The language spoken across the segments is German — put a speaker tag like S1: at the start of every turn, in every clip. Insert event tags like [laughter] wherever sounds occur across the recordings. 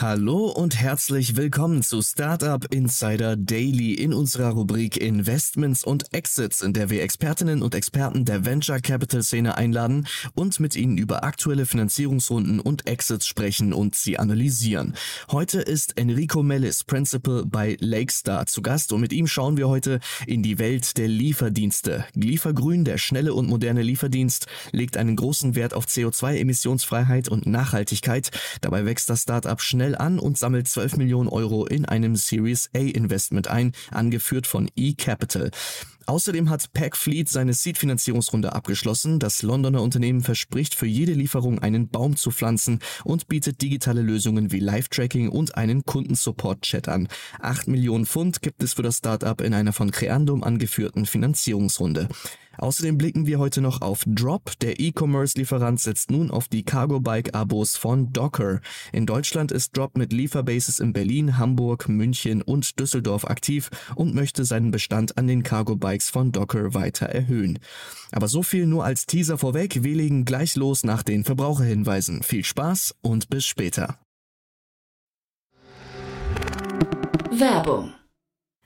S1: Hallo und herzlich willkommen zu Startup Insider Daily in unserer Rubrik Investments und Exits, in der wir Expertinnen und Experten der Venture Capital Szene einladen und mit ihnen über aktuelle Finanzierungsrunden und Exits sprechen und sie analysieren. Heute ist Enrico Mellis, Principal bei Lakestar, zu Gast und mit ihm schauen wir heute in die Welt der Lieferdienste. Liefergrün, der schnelle und moderne Lieferdienst, legt einen großen Wert auf CO2-Emissionsfreiheit und Nachhaltigkeit. Dabei wächst das Startup schnell schnell an und sammelt 12 Millionen Euro in einem Series A Investment ein, angeführt von eCapital. Außerdem hat Packfleet seine Seed-Finanzierungsrunde abgeschlossen. Das Londoner Unternehmen verspricht für jede Lieferung einen Baum zu pflanzen und bietet digitale Lösungen wie Live-Tracking und einen Kundensupport-Chat an. 8 Millionen Pfund gibt es für das Startup in einer von Creandum angeführten Finanzierungsrunde. Außerdem blicken wir heute noch auf Drop. Der E-Commerce-Lieferant setzt nun auf die Cargo-Bike-Abos von Docker. In Deutschland ist Drop mit Lieferbases in Berlin, Hamburg, München und Düsseldorf aktiv und möchte seinen Bestand an den Cargo-Bikes von Docker weiter erhöhen. Aber so viel nur als Teaser vorweg. Wir legen gleich los nach den Verbraucherhinweisen. Viel Spaß und bis später.
S2: Werbung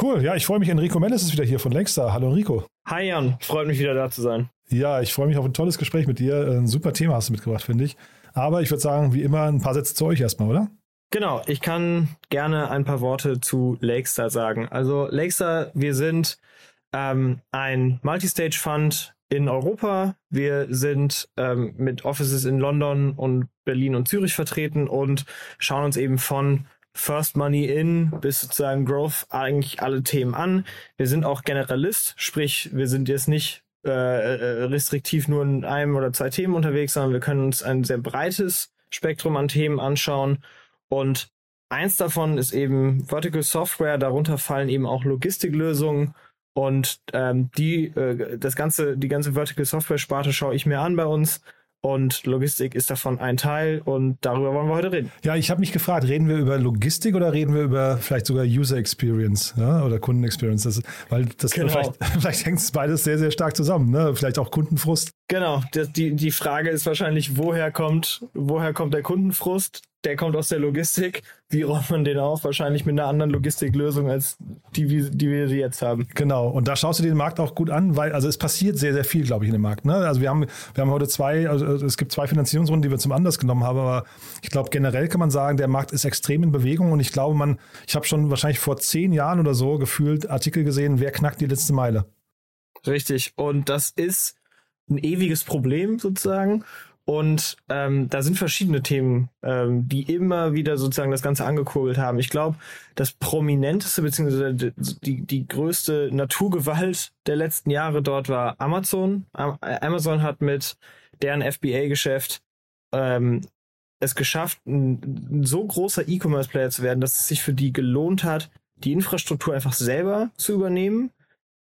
S3: Cool, ja, ich freue mich. Enrico Mendes ist wieder hier von Lakestar. Hallo Enrico.
S4: Hi Jan, freut mich wieder da zu sein.
S3: Ja, ich freue mich auf ein tolles Gespräch mit dir. Ein super Thema hast du mitgebracht, finde ich. Aber ich würde sagen, wie immer, ein paar Sätze zu euch erstmal, oder?
S4: Genau, ich kann gerne ein paar Worte zu Lakestar sagen. Also Lakestar, wir sind ähm, ein Multistage-Fund in Europa. Wir sind ähm, mit Offices in London und Berlin und Zürich vertreten und schauen uns eben von First Money In bis sozusagen Growth eigentlich alle Themen an. Wir sind auch Generalist, sprich, wir sind jetzt nicht äh, äh, restriktiv nur in einem oder zwei Themen unterwegs, sondern wir können uns ein sehr breites Spektrum an Themen anschauen. Und eins davon ist eben Vertical Software, darunter fallen eben auch Logistiklösungen. Und ähm, die, äh, das ganze, die ganze Vertical Software Sparte schaue ich mir an bei uns und Logistik ist davon ein Teil und darüber wollen wir heute reden.
S3: Ja, ich habe mich gefragt, reden wir über Logistik oder reden wir über vielleicht sogar User Experience ja, oder Kunden Experience? Das, weil das genau. vielleicht, [laughs] vielleicht hängt es beides sehr, sehr stark zusammen, ne? Vielleicht auch Kundenfrust.
S4: Genau, das, die, die Frage ist wahrscheinlich, woher kommt, woher kommt der Kundenfrust? der kommt aus der Logistik. Wie räumt man den auf? Wahrscheinlich mit einer anderen Logistiklösung als die, die wir jetzt haben.
S3: Genau. Und da schaust du den Markt auch gut an, weil also es passiert sehr, sehr viel, glaube ich, in dem Markt. Ne? Also wir haben, wir haben heute zwei, also es gibt zwei Finanzierungsrunden, die wir zum Anlass genommen haben, aber ich glaube, generell kann man sagen, der Markt ist extrem in Bewegung und ich glaube, man, ich habe schon wahrscheinlich vor zehn Jahren oder so gefühlt Artikel gesehen, wer knackt die letzte Meile.
S4: Richtig. Und das ist ein ewiges Problem sozusagen. Und ähm, da sind verschiedene Themen, ähm, die immer wieder sozusagen das Ganze angekurbelt haben. Ich glaube, das prominenteste beziehungsweise die, die größte Naturgewalt der letzten Jahre dort war Amazon. Amazon hat mit deren FBA-Geschäft ähm, es geschafft, ein, ein so großer E-Commerce-Player zu werden, dass es sich für die gelohnt hat, die Infrastruktur einfach selber zu übernehmen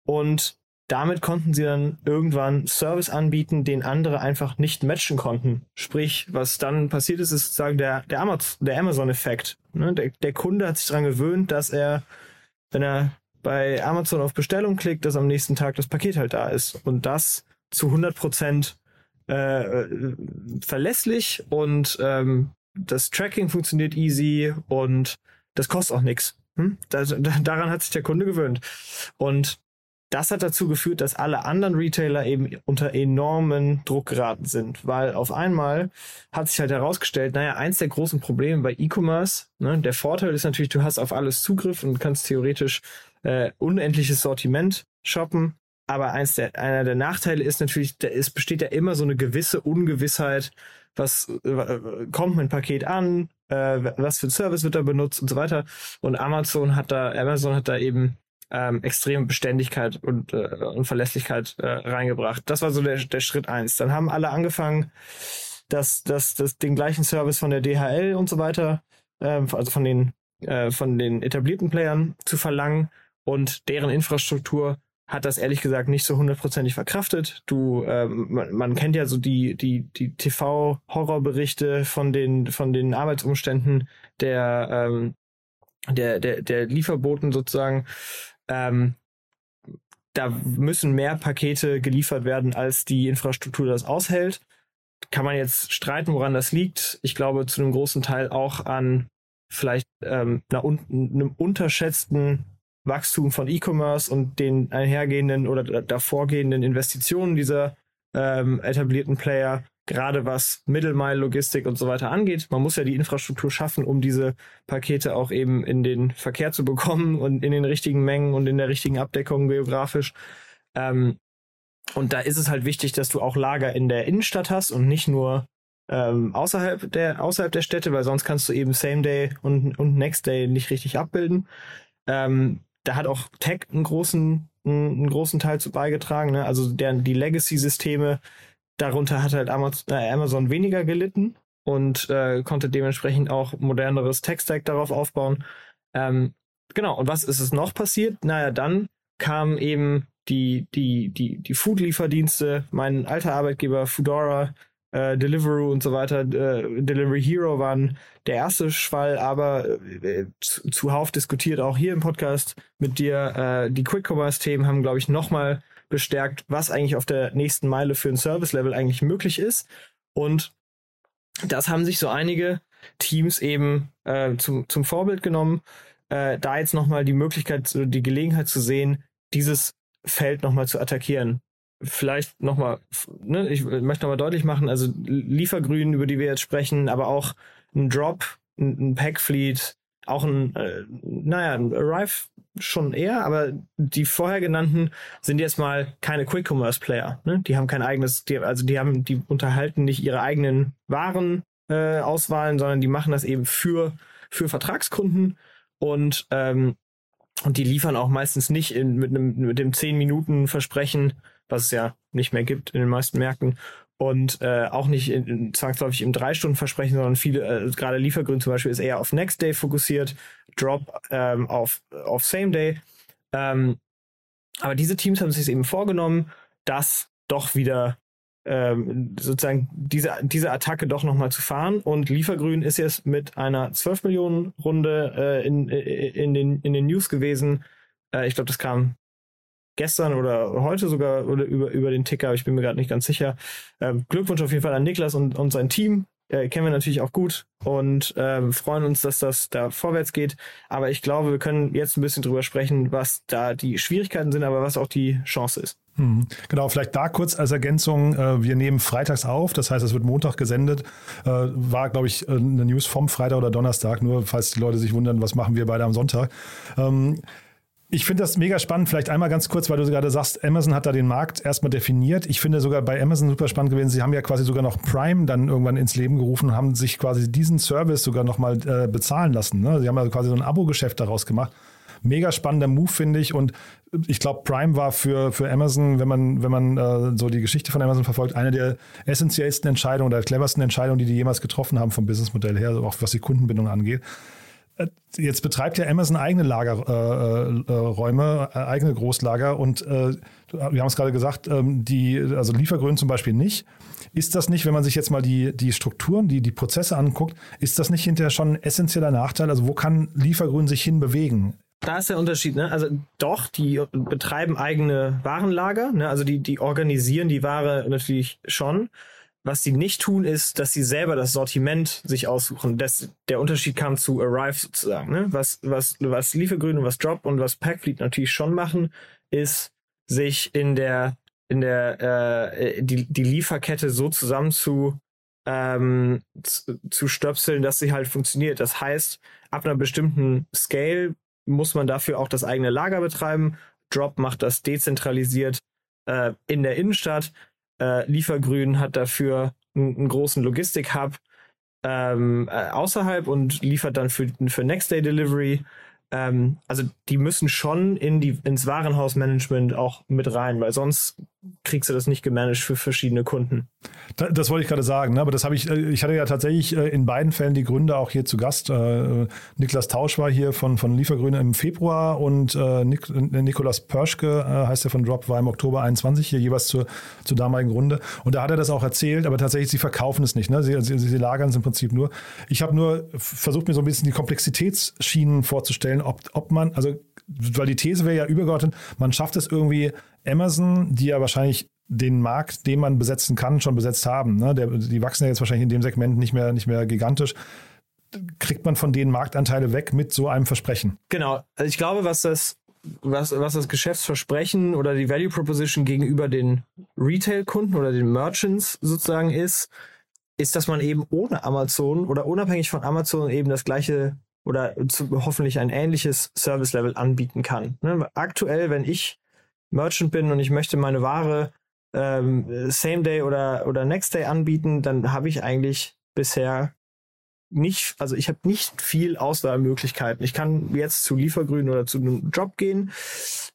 S4: und damit konnten sie dann irgendwann Service anbieten, den andere einfach nicht matchen konnten. Sprich, was dann passiert ist, ist sozusagen der, der, Amazon, der Amazon-Effekt. Ne? Der, der Kunde hat sich daran gewöhnt, dass er, wenn er bei Amazon auf Bestellung klickt, dass am nächsten Tag das Paket halt da ist. Und das zu 100 Prozent äh, verlässlich und ähm, das Tracking funktioniert easy und das kostet auch nichts. Hm? [laughs] daran hat sich der Kunde gewöhnt. Und das hat dazu geführt, dass alle anderen Retailer eben unter enormen Druck geraten sind, weil auf einmal hat sich halt herausgestellt, naja, eins der großen Probleme bei E-Commerce, ne, der Vorteil ist natürlich, du hast auf alles Zugriff und kannst theoretisch äh, unendliches Sortiment shoppen, aber eins der, einer der Nachteile ist natürlich, ist, besteht ja immer so eine gewisse Ungewissheit, was äh, kommt mein Paket an, äh, was für ein Service wird da benutzt und so weiter. Und Amazon hat da, Amazon hat da eben ähm, extreme Beständigkeit und, äh, und Verlässlichkeit äh, reingebracht. Das war so der, der Schritt eins. Dann haben alle angefangen, das, das, das, den gleichen Service von der DHL und so weiter, äh, also von den, äh, von den etablierten Playern zu verlangen und deren Infrastruktur hat das ehrlich gesagt nicht so hundertprozentig verkraftet. Du, ähm, man, man kennt ja so die die die TV-Horrorberichte von den von den Arbeitsumständen der ähm, der der der Lieferboten sozusagen ähm, da müssen mehr Pakete geliefert werden, als die Infrastruktur das aushält. Kann man jetzt streiten, woran das liegt. Ich glaube zu einem großen Teil auch an vielleicht ähm, einer einem unterschätzten Wachstum von E-Commerce und den einhergehenden oder davorgehenden Investitionen dieser ähm, etablierten Player gerade was Middle-Mile-Logistik und so weiter angeht. Man muss ja die Infrastruktur schaffen, um diese Pakete auch eben in den Verkehr zu bekommen und in den richtigen Mengen und in der richtigen Abdeckung geografisch. Ähm, und da ist es halt wichtig, dass du auch Lager in der Innenstadt hast und nicht nur ähm, außerhalb der außerhalb der Städte, weil sonst kannst du eben Same Day und, und Next Day nicht richtig abbilden. Ähm, da hat auch Tech einen großen einen großen Teil zu beigetragen. Ne? Also der, die Legacy-Systeme Darunter hat halt Amazon, äh, Amazon weniger gelitten und äh, konnte dementsprechend auch moderneres Tech-Stack darauf aufbauen. Ähm, genau, und was ist es noch passiert? Naja, dann kamen eben die, die, die, die Food-Lieferdienste, mein alter Arbeitgeber Foodora, äh, Deliveroo und so weiter, äh, Delivery Hero waren der erste Schwall, aber äh, zu, zuhauf diskutiert auch hier im Podcast mit dir. Äh, die Quick-Commerce-Themen haben, glaube ich, nochmal bestärkt, was eigentlich auf der nächsten Meile für ein Service-Level eigentlich möglich ist. Und das haben sich so einige Teams eben äh, zum, zum Vorbild genommen, äh, da jetzt nochmal die Möglichkeit, die Gelegenheit zu sehen, dieses Feld nochmal zu attackieren. Vielleicht nochmal, ne, ich möchte nochmal deutlich machen, also Liefergrün, über die wir jetzt sprechen, aber auch ein Drop, ein, ein Packfleet, auch ein, äh, naja, ein Arrive schon eher, aber die vorher genannten sind jetzt mal keine Quick-Commerce-Player. Ne? Die haben kein eigenes, die, also die haben, die unterhalten nicht ihre eigenen Waren äh, Auswahlen, sondern die machen das eben für, für Vertragskunden und, ähm, und die liefern auch meistens nicht in, mit, einem, mit dem 10-Minuten-Versprechen, was es ja nicht mehr gibt in den meisten Märkten, und äh, auch nicht in, in, zwangsläufig im drei Stunden Versprechen, sondern viele, äh, gerade Liefergrün zum Beispiel ist eher auf Next Day fokussiert, Drop ähm, auf, auf Same Day. Ähm, aber diese Teams haben sich eben vorgenommen, das doch wieder ähm, sozusagen diese, diese Attacke doch nochmal zu fahren. Und Liefergrün ist jetzt mit einer 12 Millionen Runde äh, in, in, den, in den News gewesen. Äh, ich glaube, das kam gestern oder heute sogar oder über, über den Ticker, ich bin mir gerade nicht ganz sicher. Ähm, Glückwunsch auf jeden Fall an Niklas und, und sein Team. Äh, kennen wir natürlich auch gut und ähm, freuen uns, dass das da vorwärts geht. Aber ich glaube, wir können jetzt ein bisschen drüber sprechen, was da die Schwierigkeiten sind, aber was auch die Chance ist.
S3: Hm. Genau, vielleicht da kurz als Ergänzung, äh, wir nehmen freitags auf, das heißt, es wird Montag gesendet. Äh, war, glaube ich, eine News vom Freitag oder Donnerstag, nur falls die Leute sich wundern, was machen wir beide am Sonntag. Ich finde das mega spannend. Vielleicht einmal ganz kurz, weil du gerade sagst, Amazon hat da den Markt erstmal definiert. Ich finde sogar bei Amazon super spannend gewesen. Sie haben ja quasi sogar noch Prime dann irgendwann ins Leben gerufen und haben sich quasi diesen Service sogar nochmal äh, bezahlen lassen. Ne? Sie haben also quasi so ein Abo-Geschäft daraus gemacht. Mega spannender Move, finde ich. Und ich glaube, Prime war für, für Amazon, wenn man, wenn man äh, so die Geschichte von Amazon verfolgt, eine der essentiellsten Entscheidungen oder cleversten Entscheidungen, die die jemals getroffen haben vom Businessmodell her, auch was die Kundenbindung angeht. Äh, jetzt betreibt ja Amazon eigene Lagerräume, äh, äh, eigene Großlager und äh, wir haben es gerade gesagt, ähm, die, also Liefergrün zum Beispiel nicht. Ist das nicht, wenn man sich jetzt mal die, die Strukturen, die, die Prozesse anguckt, ist das nicht hinterher schon ein essentieller Nachteil? Also wo kann Liefergrün sich hinbewegen?
S4: Da ist der Unterschied, ne? Also doch, die betreiben eigene Warenlager, ne? Also die, die organisieren die Ware natürlich schon. Was sie nicht tun, ist, dass sie selber das Sortiment sich aussuchen. Das, der Unterschied kam zu Arrive sozusagen. Ne? Was, was, was Liefergrün und was Drop und was Packfleet natürlich schon machen, ist, sich in der, in der, äh, die, die Lieferkette so zusammen zu, ähm, zu, zu stöpseln, dass sie halt funktioniert. Das heißt, ab einer bestimmten Scale muss man dafür auch das eigene Lager betreiben. Drop macht das dezentralisiert äh, in der Innenstadt. Äh, Liefergrün hat dafür einen, großen Logistik-Hub ähm, äh, außerhalb und liefert dann für, für Next-Day-Delivery ähm, also die müssen schon in die, ins Warenhausmanagement auch mit rein, weil sonst kriegst du das nicht gemanagt für verschiedene Kunden.
S3: Das, das wollte ich gerade sagen, ne? aber das habe ich, äh, ich hatte ja tatsächlich äh, in beiden Fällen die Gründer auch hier zu Gast. Äh, Niklas Tausch war hier von, von Liefergrüne im Februar und Nik, Nikolas Pörschke heißt er von Drop, war im Oktober 21 hier jeweils zur, zur damaligen Runde. Und da hat er das auch erzählt, aber tatsächlich, sie verkaufen es nicht. Ne? Sie, sie, sie lagern es im Prinzip nur. Ich habe nur versucht, mir so ein bisschen die Komplexitätsschienen vorzustellen, ob, ob man, also weil die These wäre ja übergeordnet, man schafft es irgendwie, Amazon, die ja wahrscheinlich den Markt, den man besetzen kann, schon besetzt haben. Ne? Der, die wachsen ja jetzt wahrscheinlich in dem Segment nicht mehr, nicht mehr gigantisch. Kriegt man von denen Marktanteile weg mit so einem Versprechen?
S4: Genau. Also ich glaube, was das, was, was das Geschäftsversprechen oder die Value Proposition gegenüber den Retail-Kunden oder den Merchants sozusagen ist, ist, dass man eben ohne Amazon oder unabhängig von Amazon eben das gleiche oder zu, hoffentlich ein ähnliches Service-Level anbieten kann. Ne? Aktuell, wenn ich Merchant bin und ich möchte meine Ware ähm, Same Day oder, oder Next Day anbieten, dann habe ich eigentlich bisher nicht, also ich habe nicht viel Auswahlmöglichkeiten. Ich kann jetzt zu Liefergrün oder zu einem Job gehen.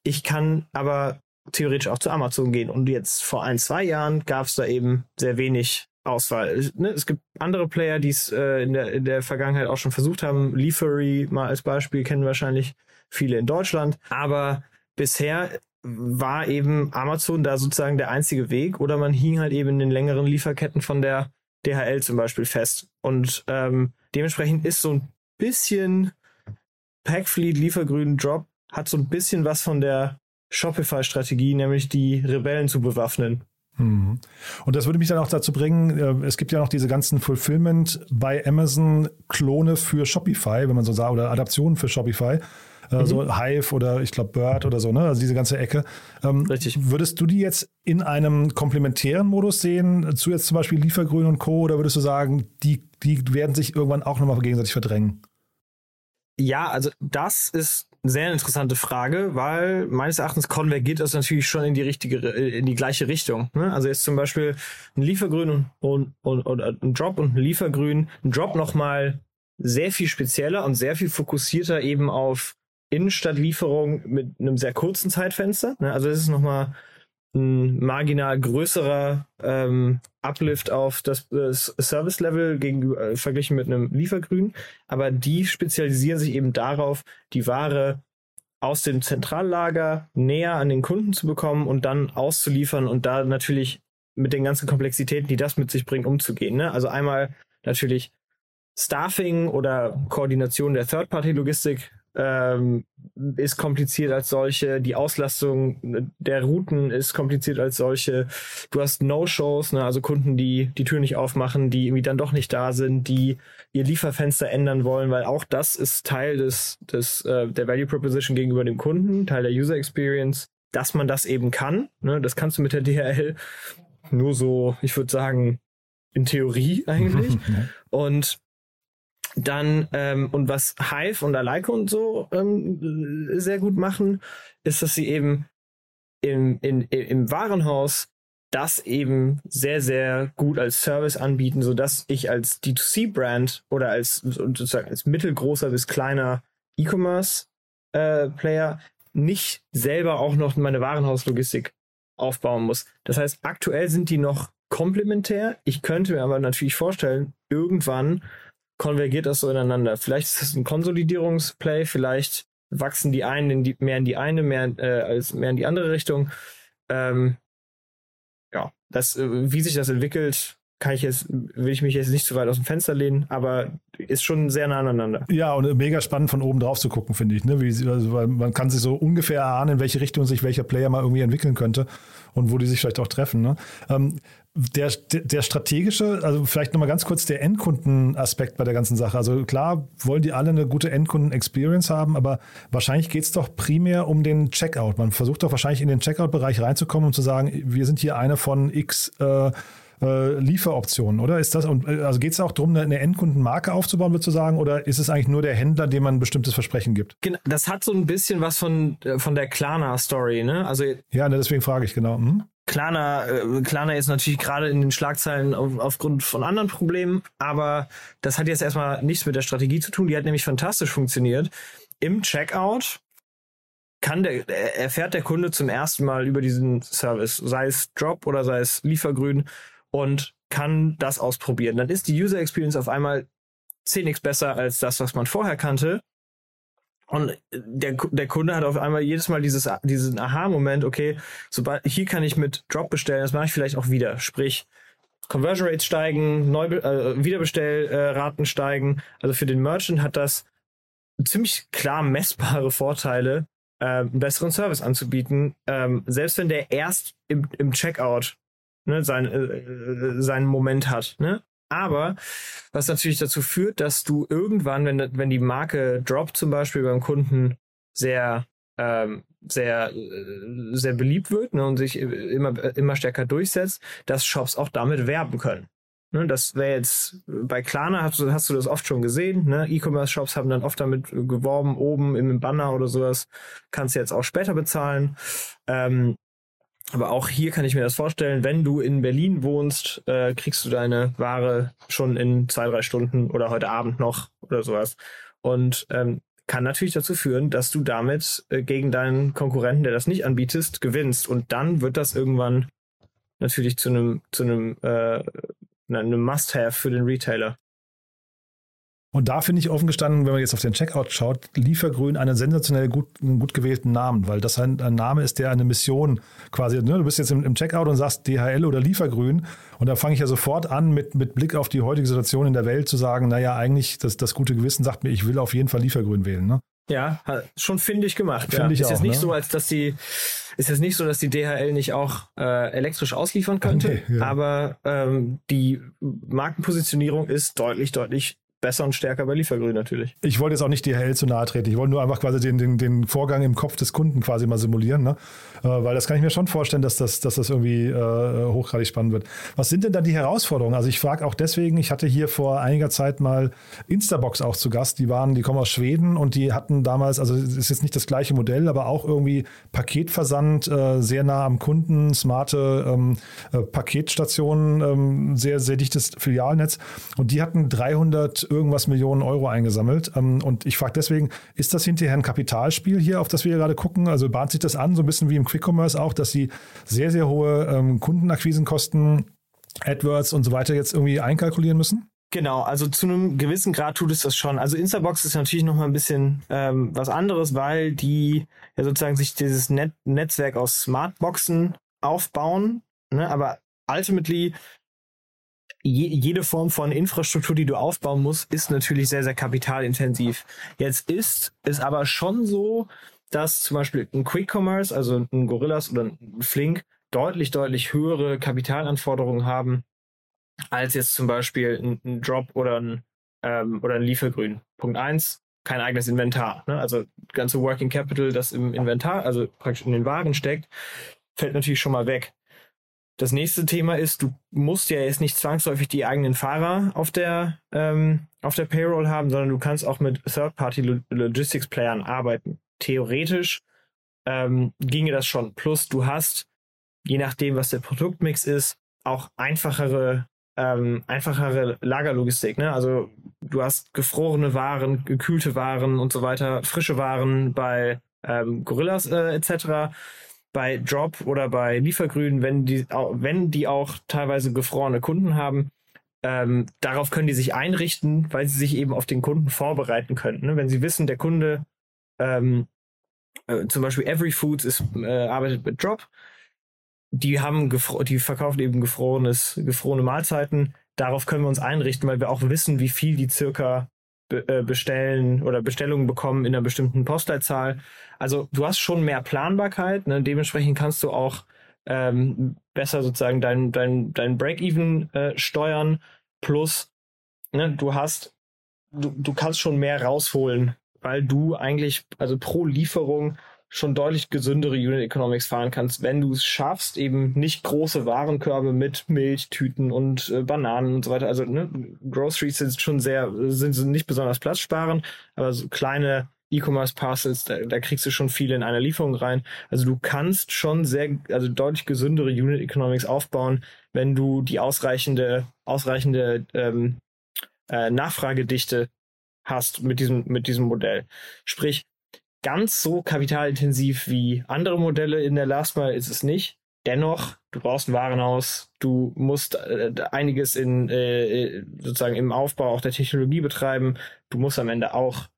S4: Ich kann aber theoretisch auch zu Amazon gehen. Und jetzt vor ein, zwei Jahren gab es da eben sehr wenig Auswahl. Ne? Es gibt andere Player, die es äh, in, der, in der Vergangenheit auch schon versucht haben. Liefery mal als Beispiel kennen wahrscheinlich viele in Deutschland. Aber bisher war eben Amazon da sozusagen der einzige Weg oder man hing halt eben in den längeren Lieferketten von der DHL zum Beispiel fest. Und ähm, dementsprechend ist so ein bisschen Packfleet, Liefergrün, Drop hat so ein bisschen was von der Shopify-Strategie, nämlich die Rebellen zu bewaffnen.
S3: Mhm. Und das würde mich dann auch dazu bringen, äh, es gibt ja noch diese ganzen Fulfillment bei Amazon Klone für Shopify, wenn man so sagt, oder Adaptionen für Shopify. Äh, mhm. So Hive oder ich glaube Bird oder so, ne? Also diese ganze Ecke. Ähm, Richtig. Würdest du die jetzt in einem komplementären Modus sehen, zu jetzt zum Beispiel Liefergrün und Co. oder würdest du sagen, die, die werden sich irgendwann auch nochmal gegenseitig verdrängen?
S4: Ja, also das ist sehr interessante Frage, weil meines Erachtens konvergiert das natürlich schon in die richtige, in die gleiche Richtung. Ne? Also jetzt zum Beispiel ein Liefergrün und, und, und, und ein Drop und ein Liefergrün, ein Drop nochmal sehr viel spezieller und sehr viel fokussierter eben auf Innenstadtlieferung mit einem sehr kurzen Zeitfenster. Ne? Also das ist nochmal ein marginal größerer ähm, Uplift auf das, das Service-Level gegenüber äh, verglichen mit einem Liefergrün. Aber die spezialisieren sich eben darauf, die Ware aus dem Zentrallager näher an den Kunden zu bekommen und dann auszuliefern und da natürlich mit den ganzen Komplexitäten, die das mit sich bringt, umzugehen. Ne? Also einmal natürlich Staffing oder Koordination der Third-Party-Logistik ähm, ist kompliziert als solche. Die Auslastung der Routen ist kompliziert als solche. Du hast No-Shows, ne, also Kunden, die die Tür nicht aufmachen, die irgendwie dann doch nicht da sind, die ihr Lieferfenster ändern wollen, weil auch das ist Teil des, des äh, der Value Proposition gegenüber dem Kunden, Teil der User Experience, dass man das eben kann. Ne, das kannst du mit der DHL nur so, ich würde sagen, in Theorie eigentlich. [laughs] Und dann, ähm, und was Hive und Aleike und so ähm, sehr gut machen, ist, dass sie eben im, in, im Warenhaus das eben sehr, sehr gut als Service anbieten, so dass ich als D2C-Brand oder als sozusagen als mittelgroßer bis kleiner E-Commerce-Player äh, nicht selber auch noch meine Warenhauslogistik aufbauen muss. Das heißt, aktuell sind die noch komplementär. Ich könnte mir aber natürlich vorstellen, irgendwann konvergiert das so ineinander. Vielleicht ist es ein Konsolidierungsplay, vielleicht wachsen die einen in die, mehr in die eine, mehr, äh, als mehr in die andere Richtung. Ähm, ja, das, äh, wie sich das entwickelt, kann ich jetzt, will ich mich jetzt nicht zu weit aus dem Fenster lehnen, aber ist schon sehr nah aneinander.
S3: Ja, und mega spannend von oben drauf zu gucken, finde ich. Ne? Wie, also, man kann sich so ungefähr erahnen, in welche Richtung sich welcher Player mal irgendwie entwickeln könnte und wo die sich vielleicht auch treffen. Ne? Ähm, der, der strategische, also vielleicht nochmal ganz kurz der Endkundenaspekt bei der ganzen Sache. Also klar wollen die alle eine gute Endkunden-Experience haben, aber wahrscheinlich geht es doch primär um den Checkout. Man versucht doch wahrscheinlich in den Checkout-Bereich reinzukommen und zu sagen, wir sind hier eine von X äh, äh, Lieferoptionen, oder? Ist das, und, also geht es auch darum, eine Endkundenmarke aufzubauen, sozusagen, oder ist es eigentlich nur der Händler, dem man ein bestimmtes Versprechen gibt?
S4: Genau, das hat so ein bisschen was von, äh, von der Klarna-Story, ne? Also,
S3: ja, ne, deswegen frage ich genau. Hm?
S4: Klarna, äh, Klarna ist natürlich gerade in den Schlagzeilen auf, aufgrund von anderen Problemen, aber das hat jetzt erstmal nichts mit der Strategie zu tun. Die hat nämlich fantastisch funktioniert. Im Checkout kann der, erfährt der Kunde zum ersten Mal über diesen Service, sei es Drop oder sei es Liefergrün und kann das ausprobieren. Dann ist die User Experience auf einmal 10x besser als das, was man vorher kannte. Und der, der Kunde hat auf einmal jedes Mal dieses, diesen Aha-Moment, okay, sobald, hier kann ich mit Drop bestellen, das mache ich vielleicht auch wieder. Sprich, Conversion Rates steigen, Neu, äh, Wiederbestellraten steigen. Also für den Merchant hat das ziemlich klar messbare Vorteile, äh, einen besseren Service anzubieten, ähm, selbst wenn der erst im, im Checkout ne, sein, äh, äh seinen Moment hat. Ne? Aber was natürlich dazu führt, dass du irgendwann, wenn, wenn die Marke Drop zum Beispiel beim Kunden sehr, ähm, sehr, äh, sehr beliebt wird ne, und sich immer, immer stärker durchsetzt, dass Shops auch damit werben können. Ne, das wäre jetzt bei Klarna hast du, hast du das oft schon gesehen. Ne? E-Commerce-Shops haben dann oft damit geworben, oben im Banner oder sowas. Kannst du jetzt auch später bezahlen. Ähm, aber auch hier kann ich mir das vorstellen, wenn du in Berlin wohnst, äh, kriegst du deine Ware schon in zwei, drei Stunden oder heute Abend noch oder sowas. Und ähm, kann natürlich dazu führen, dass du damit äh, gegen deinen Konkurrenten, der das nicht anbietest, gewinnst. Und dann wird das irgendwann natürlich zu einem zu einem äh, einem Must-have für den Retailer.
S3: Und da finde ich offen gestanden, wenn man jetzt auf den Checkout schaut, Liefergrün einen sensationell gut, gut gewählten Namen, weil das ein, ein Name ist, der eine Mission quasi, ne, du bist jetzt im, im, Checkout und sagst DHL oder Liefergrün und da fange ich ja sofort an, mit, mit Blick auf die heutige Situation in der Welt zu sagen, naja, eigentlich das, das gute Gewissen sagt mir, ich will auf jeden Fall Liefergrün wählen. Ne?
S4: Ja, schon findig gemacht.
S3: Finde ja. ich
S4: ist
S3: auch,
S4: jetzt nicht
S3: ne?
S4: so, als dass die ist jetzt nicht so, dass die DHL nicht auch äh, elektrisch ausliefern könnte,
S3: Okay, ja.
S4: aber ähm, die Markenpositionierung ist deutlich, deutlich besser und stärker bei Liefergrün natürlich.
S3: Ich wollte jetzt auch nicht DHL zu nahe treten. Ich wollte nur einfach quasi den, den, den Vorgang im Kopf des Kunden quasi mal simulieren, ne? Äh, weil das kann ich mir schon vorstellen, dass das, dass das irgendwie äh, hochgradig spannend wird. Was sind denn dann die Herausforderungen? Also ich frage auch deswegen, ich hatte hier vor einiger Zeit mal Instabox auch zu Gast. Die waren, die kommen aus Schweden und die hatten damals, also es ist jetzt nicht das gleiche Modell, aber auch irgendwie Paketversand, äh, sehr nah am Kunden, smarte ähm, äh, Paketstationen, ähm, sehr, sehr dichtes Filialnetz. Und die hatten 300 irgendwas Millionen Euro eingesammelt. Ähm, und ich frage deswegen, ist das hinterher ein Kapitalspiel hier, auf das wir gerade gucken? Also bahnt sich das an, so ein bisschen wie im Quick Commerce auch, dass sie sehr, sehr hohe ähm, Kundenakquisenkosten, AdWords und so weiter jetzt irgendwie einkalkulieren müssen?
S4: Genau, also zu einem gewissen Grad tut es das schon. Also Instabox ist natürlich noch mal ein bisschen ähm, was anderes, weil die ja sozusagen sich dieses Net Netzwerk aus Smartboxen aufbauen. Ne? Aber ultimately je, jede Form von Infrastruktur, die du aufbauen musst, ist natürlich sehr, sehr kapitalintensiv. Jetzt ist es aber schon so, dass zum Beispiel ein Quick Commerce, also ein Gorillas oder ein Flink, deutlich, deutlich höhere Kapitalanforderungen haben, als jetzt zum Beispiel ein, ein Drop oder ein, ähm, oder ein Liefergrün. Punkt eins kein eigenes Inventar. Ne? Also ganze Working Capital, das im Inventar, also praktisch in den Waren steckt, fällt natürlich schon mal weg. Das nächste Thema ist, du musst ja jetzt nicht zwangsläufig die eigenen Fahrer auf der, ähm, auf der Payroll haben, sondern du kannst auch mit Third-Party-Logistics-Playern arbeiten. Theoretisch ähm, ginge das schon. Plus du hast, je nachdem, was der Produktmix ist, auch einfachere, ähm, einfachere Lagerlogistik. Ne? Also du hast gefrorene Waren, gekühlte Waren und so weiter, frische Waren bei ähm, Gorillas äh, etc bei Drop oder bei Liefergrün, wenn die, wenn die auch teilweise gefrorene Kunden haben, ähm, darauf können die sich einrichten, weil sie sich eben auf den Kunden vorbereiten können. Ne? Wenn sie wissen, der Kunde, ähm, äh, zum Beispiel Every Foods ist, äh, arbeitet mit Drop, die haben die verkaufen eben gefrorenes, gefrorene Mahlzeiten. Darauf können wir uns einrichten, weil wir auch wissen, wie viel die circa bestellen oder Bestellungen bekommen in einer bestimmten Postleitzahl. Also du hast schon mehr Planbarkeit. Ne? Dementsprechend kannst du auch ähm, besser sozusagen dein, dein, dein Break-Even äh, steuern. Plus, ne, du hast, du, du kannst schon mehr rausholen, weil du eigentlich, also pro Lieferung schon deutlich gesündere Unit Economics fahren kannst, wenn du es schaffst, eben nicht große Warenkörbe mit Milchtüten und äh, Bananen und so weiter. Also ne, Groceries sind schon sehr, sind, nicht besonders platzsparend, aber so kleine E-Commerce-Parcels, da, da kriegst du schon viel in einer Lieferung rein. Also du kannst schon sehr, also deutlich gesündere Unit Economics aufbauen, wenn du die ausreichende, ausreichende ähm, äh, Nachfragedichte hast mit diesem, mit diesem Modell. Sprich, ganz so kapitalintensiv wie andere Modelle in der Last Mile ist es nicht. Dennoch, du brauchst ein Warenhaus, du musst äh, einiges in äh, sozusagen im Aufbau auch der Technologie betreiben, du musst am Ende auch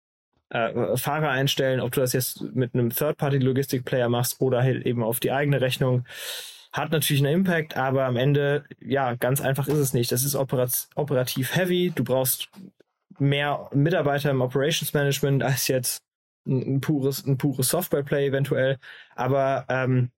S4: äh, Fahrer einstellen, ob du das jetzt mit einem Third-Party-Logistik-Player machst oder halt eben auf die eigene Rechnung. Hat natürlich einen Impact, aber am Ende, ja, ganz einfach ist es nicht. Das ist operat operativ heavy. Du brauchst mehr Mitarbeiter im Operations Management als jetzt ein, ein pures, ein pures Software-Play eventuell. Aber ähm,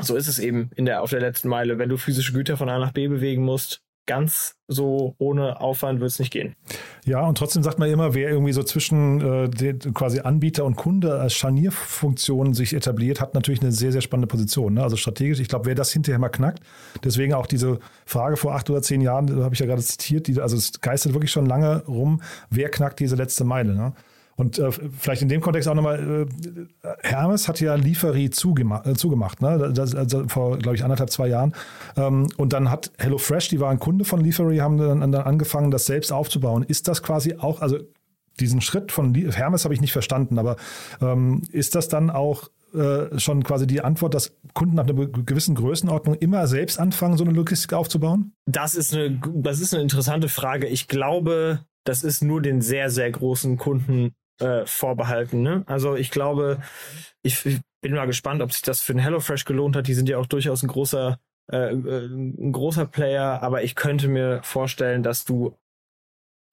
S4: so ist es eben in der, auf der letzten Meile. Wenn du physische Güter von A nach B bewegen musst, ganz so ohne Aufwand wird es nicht gehen.
S3: Ja, und trotzdem sagt man immer, wer irgendwie so zwischen äh, den, quasi Anbieter und Kunde als Scharnierfunktion sich etabliert, hat natürlich eine sehr, sehr spannende Position. Ne? Also strategisch, ich glaube, wer das hinterher mal knackt, deswegen auch diese Frage vor acht oder zehn Jahren, habe ich ja gerade zitiert, die, also es geistert wirklich schon lange rum, wer knackt diese letzte Meile. Ne? Und äh, vielleicht in dem Kontext auch nochmal, äh, Hermes hat ja Lieferie zugema äh, zugemacht, ne? Das, also vor, glaube ich, anderthalb, zwei Jahren. Ähm, und dann hat HelloFresh, die waren Kunde von Lieferie, haben dann, dann angefangen, das selbst aufzubauen. Ist das quasi auch, also diesen Schritt von Hermes habe ich nicht verstanden, aber ähm, ist das dann auch äh, schon quasi die Antwort, dass Kunden nach einer gewissen Größenordnung immer selbst anfangen, so eine Logistik aufzubauen?
S4: Das ist eine, das ist eine interessante Frage. Ich glaube, das ist nur den sehr, sehr großen Kunden äh, vorbehalten. Ne? Also ich glaube, ich, ich, bin mal gespannt, ob sich das für ein HelloFresh gelohnt hat. Die sind ja auch durchaus ein großer, äh, äh, ein großer Player, aber ich könnte mir vorstellen, dass du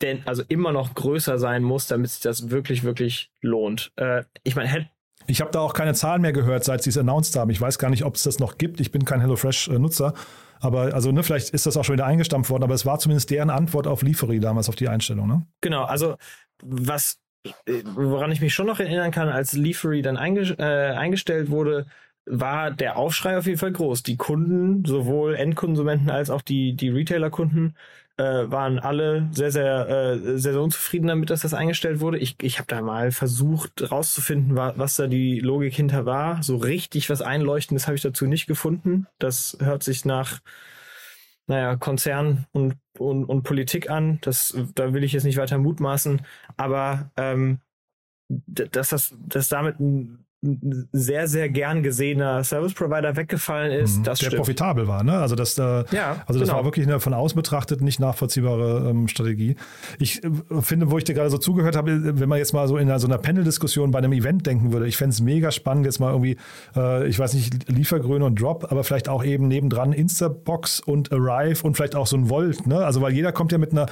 S4: denn also immer noch größer sein musst, damit sich das wirklich, wirklich lohnt. Äh, ich meine, hätte
S3: ich habe da auch keine Zahlen mehr gehört, seit sie es announced haben. Ich weiß gar nicht, ob es das noch gibt. Ich bin kein HelloFresh-Nutzer. Aber also, ne, vielleicht ist das auch schon wieder eingestampft worden, aber es war zumindest deren Antwort auf Liefery damals, auf die Einstellung, ne?
S4: Genau, also was woran ich mich schon noch erinnern kann, als Leafery dann einge äh, eingestellt wurde, war der Aufschrei auf jeden Fall groß. Die Kunden, sowohl Endkonsumenten als auch die, die Retailer-Kunden, äh, waren alle sehr, sehr, äh, sehr, sehr unzufrieden damit, dass das eingestellt wurde. Ich, ich habe da mal versucht rauszufinden, was, was da die Logik hinter war. So richtig was Einleuchtendes habe ich dazu nicht gefunden. Das hört sich nach naja, Konzern und, und, und Politik an. Das, da will ich jetzt nicht weiter mutmaßen. Aber ähm, dass das dass damit ein sehr, sehr gern gesehener Service Provider weggefallen ist. Mhm,
S3: das der stimmt. profitabel war, ne? Also das, äh, ja, also das genau. war wirklich eine von außen betrachtet nicht nachvollziehbare ähm, Strategie. Ich äh, finde, wo ich dir gerade so zugehört habe, wenn man jetzt mal so in einer, so einer Panel-Diskussion bei einem Event denken würde, ich fände es mega spannend, jetzt mal irgendwie, äh, ich weiß nicht, Liefergröne und Drop, aber vielleicht auch eben nebendran Instabox und Arrive und vielleicht auch so ein Volt, ne? Also weil jeder kommt ja mit einer,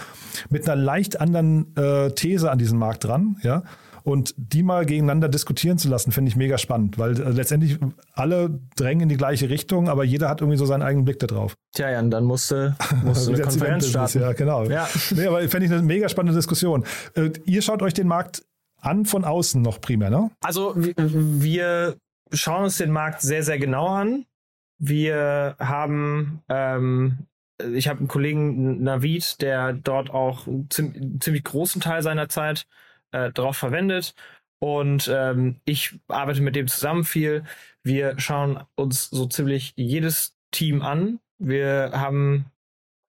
S3: mit einer leicht anderen äh, These an diesen Markt dran, ja? Und die mal gegeneinander diskutieren zu lassen, finde ich mega spannend, weil äh, letztendlich alle drängen in die gleiche Richtung, aber jeder hat irgendwie so seinen eigenen Blick da drauf.
S4: Tja, Jan, dann musste, [laughs] musste eine Konferenz starten.
S3: Ja, genau. Ja. Nee, aber fände ich eine mega spannende Diskussion. Äh, ihr schaut euch den Markt an von außen noch primär, ne?
S4: Also wir schauen uns den Markt sehr, sehr genau an. Wir haben ähm, ich habe einen Kollegen Navid, der dort auch einen ziemlich großen Teil seiner Zeit äh, drauf verwendet. Und ähm, ich arbeite mit dem zusammen viel. Wir schauen uns so ziemlich jedes Team an. Wir haben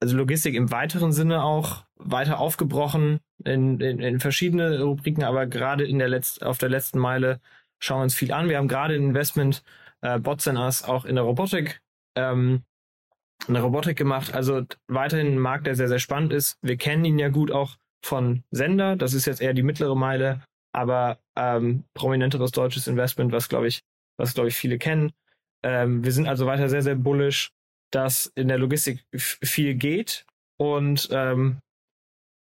S4: also Logistik im weiteren Sinne auch weiter aufgebrochen in, in, in verschiedene Rubriken, aber gerade in der Letz-, auf der letzten Meile schauen wir uns viel an. Wir haben gerade Investment äh, Bots and Us auch in der Robotik, ähm, in der Robotik gemacht. Also weiterhin ein Markt, der sehr, sehr spannend ist. Wir kennen ihn ja gut auch von Sender. Das ist jetzt eher die mittlere Meile, aber ähm, prominenteres deutsches Investment, was glaube ich, was glaube ich viele kennen. Ähm, wir sind also weiter sehr, sehr bullish, dass in der Logistik viel geht. Und ähm,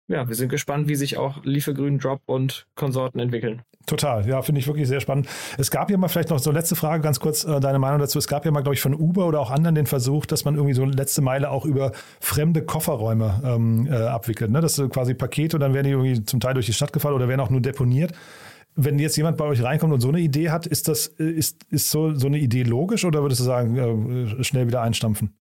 S4: ja, wir sind gespannt, wie sich auch Liefergrün, Drop und Konsorten entwickeln.
S3: Total, ja, finde ich wirklich sehr spannend. Es gab ja mal vielleicht noch so letzte Frage, ganz kurz äh, deine Meinung dazu. Es gab ja mal, glaube ich, von Uber oder auch anderen den Versuch, dass man irgendwie so letzte Meile auch über fremde Kofferräume ähm, äh, abwickelt. Ne? Das sind quasi Pakete und dann werden die irgendwie zum Teil durch die Stadt gefahren oder werden auch nur deponiert wenn jetzt jemand bei euch reinkommt und so eine Idee hat, ist das ist, ist so, so eine Idee logisch oder würdest du sagen, äh, schnell wieder einstampfen?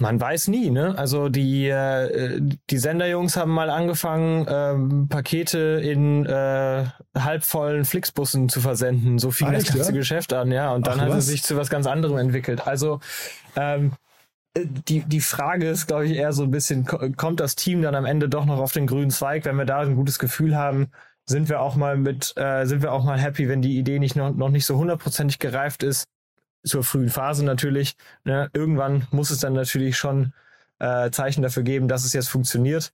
S4: Man weiß nie, ne? Also die, äh, die Senderjungs haben mal angefangen, ähm, Pakete in äh, halbvollen Flixbussen zu versenden. So fing das ganze ja? Geschäft an, ja. Und dann Ach, hat was? es sich zu was ganz anderem entwickelt. Also ähm, die, die Frage ist, glaube ich, eher so ein bisschen, kommt das Team dann am Ende doch noch auf den grünen Zweig, wenn wir da ein gutes Gefühl haben, sind wir auch mal mit, äh, sind wir auch mal happy, wenn die Idee nicht noch, noch nicht so hundertprozentig gereift ist, zur frühen Phase natürlich. Ne? Irgendwann muss es dann natürlich schon äh, Zeichen dafür geben, dass es jetzt funktioniert.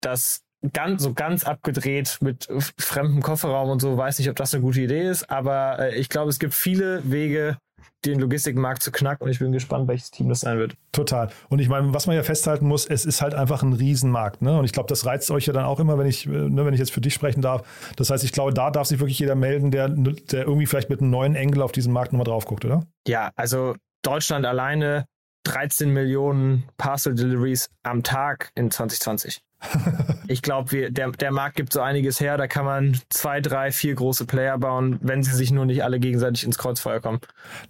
S4: Das ganz so ganz abgedreht mit fremdem Kofferraum und so, weiß nicht, ob das eine gute Idee ist, aber äh, ich glaube, es gibt viele Wege, den Logistikmarkt zu knacken und ich bin gespannt, welches Team das sein wird.
S3: Total. Und ich meine, was man ja festhalten muss, es ist halt einfach ein Riesenmarkt. Ne? Und ich glaube, das reizt euch ja dann auch immer, wenn ich, ne, wenn ich jetzt für dich sprechen darf. Das heißt, ich glaube, da darf sich wirklich jeder melden, der, der irgendwie vielleicht mit einem neuen Engel auf diesen Markt nochmal drauf guckt, oder?
S4: Ja, also Deutschland alleine 13 Millionen Parcel Deliveries am Tag in 2020 ich glaube, der, der Markt gibt so einiges her. Da kann man zwei, drei, vier große Player bauen, wenn sie sich nur nicht alle gegenseitig ins Kreuzfeuer kommen.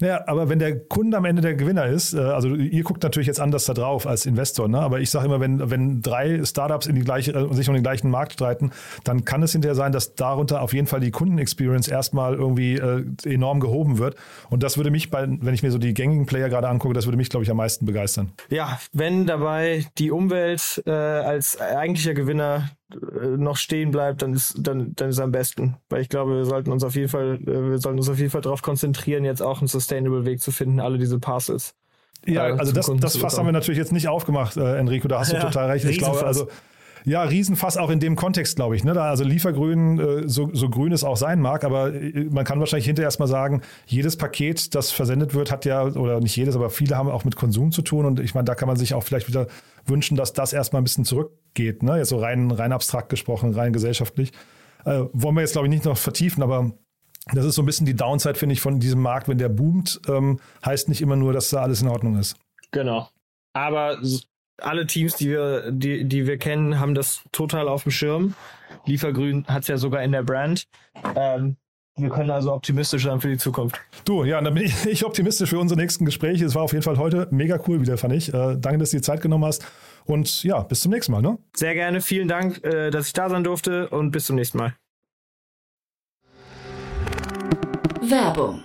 S3: Naja, aber wenn der Kunde am Ende der Gewinner ist, äh, also ihr guckt natürlich jetzt anders da drauf als Investor, ne? aber ich sage immer, wenn, wenn drei Startups in die gleiche, äh, sich um den gleichen Markt streiten, dann kann es hinterher sein, dass darunter auf jeden Fall die Kundenexperience erstmal irgendwie äh, enorm gehoben wird. Und das würde mich, bei, wenn ich mir so die gängigen Player gerade angucke, das würde mich, glaube ich, am meisten begeistern.
S4: Ja, wenn dabei die Umwelt äh, als eigentlicher Gewinner äh, noch stehen bleibt, dann ist dann dann ist am besten, weil ich glaube, wir sollten uns auf jeden Fall äh, wir sollten uns auf jeden Fall darauf konzentrieren, jetzt auch einen sustainable Weg zu finden, alle diese Parcels.
S3: Ja, äh, also das, das Fass haben wir natürlich jetzt nicht aufgemacht, äh, Enrico, da hast du ja, total recht. Ich glaube, also ja, Riesenfass auch in dem Kontext, glaube ich. Ne? Da, also Liefergrün, äh, so, so grün es auch sein mag, aber äh, man kann wahrscheinlich hinterher erstmal sagen, jedes Paket, das versendet wird, hat ja, oder nicht jedes, aber viele haben auch mit Konsum zu tun. Und ich meine, da kann man sich auch vielleicht wieder wünschen, dass das erstmal ein bisschen zurückgeht. Ne? Jetzt so rein, rein abstrakt gesprochen, rein gesellschaftlich. Äh, wollen wir jetzt, glaube ich, nicht noch vertiefen, aber das ist so ein bisschen die Downside, finde ich, von diesem Markt. Wenn der boomt, ähm, heißt nicht immer nur, dass da alles in Ordnung ist.
S4: Genau. Aber alle Teams, die wir, die, die wir kennen, haben das total auf dem Schirm. Liefergrün hat es ja sogar in der Brand. Ähm, wir können also optimistisch sein für die Zukunft.
S3: Du, ja, dann bin ich, [laughs] ich optimistisch für unsere nächsten Gespräche. Es war auf jeden Fall heute mega cool wieder, fand ich. Äh, danke, dass du dir Zeit genommen hast. Und ja, bis zum nächsten Mal. Ne?
S4: Sehr gerne. Vielen Dank, äh, dass ich da sein durfte und bis zum nächsten Mal.
S2: Werbung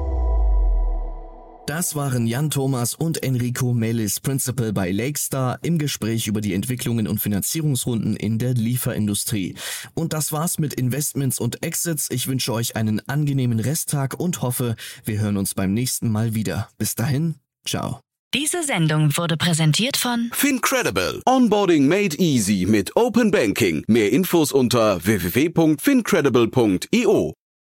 S1: Das waren Jan Thomas und Enrico Melis, Principal bei Lakestar, im Gespräch über die Entwicklungen und Finanzierungsrunden in der Lieferindustrie. Und das war's mit Investments und Exits. Ich wünsche euch einen angenehmen Resttag und hoffe, wir hören uns beim nächsten Mal wieder. Bis dahin, ciao.
S2: Diese Sendung wurde präsentiert von
S5: Fincredible. Onboarding made easy mit Open Banking. Mehr Infos unter www.fincredible.io.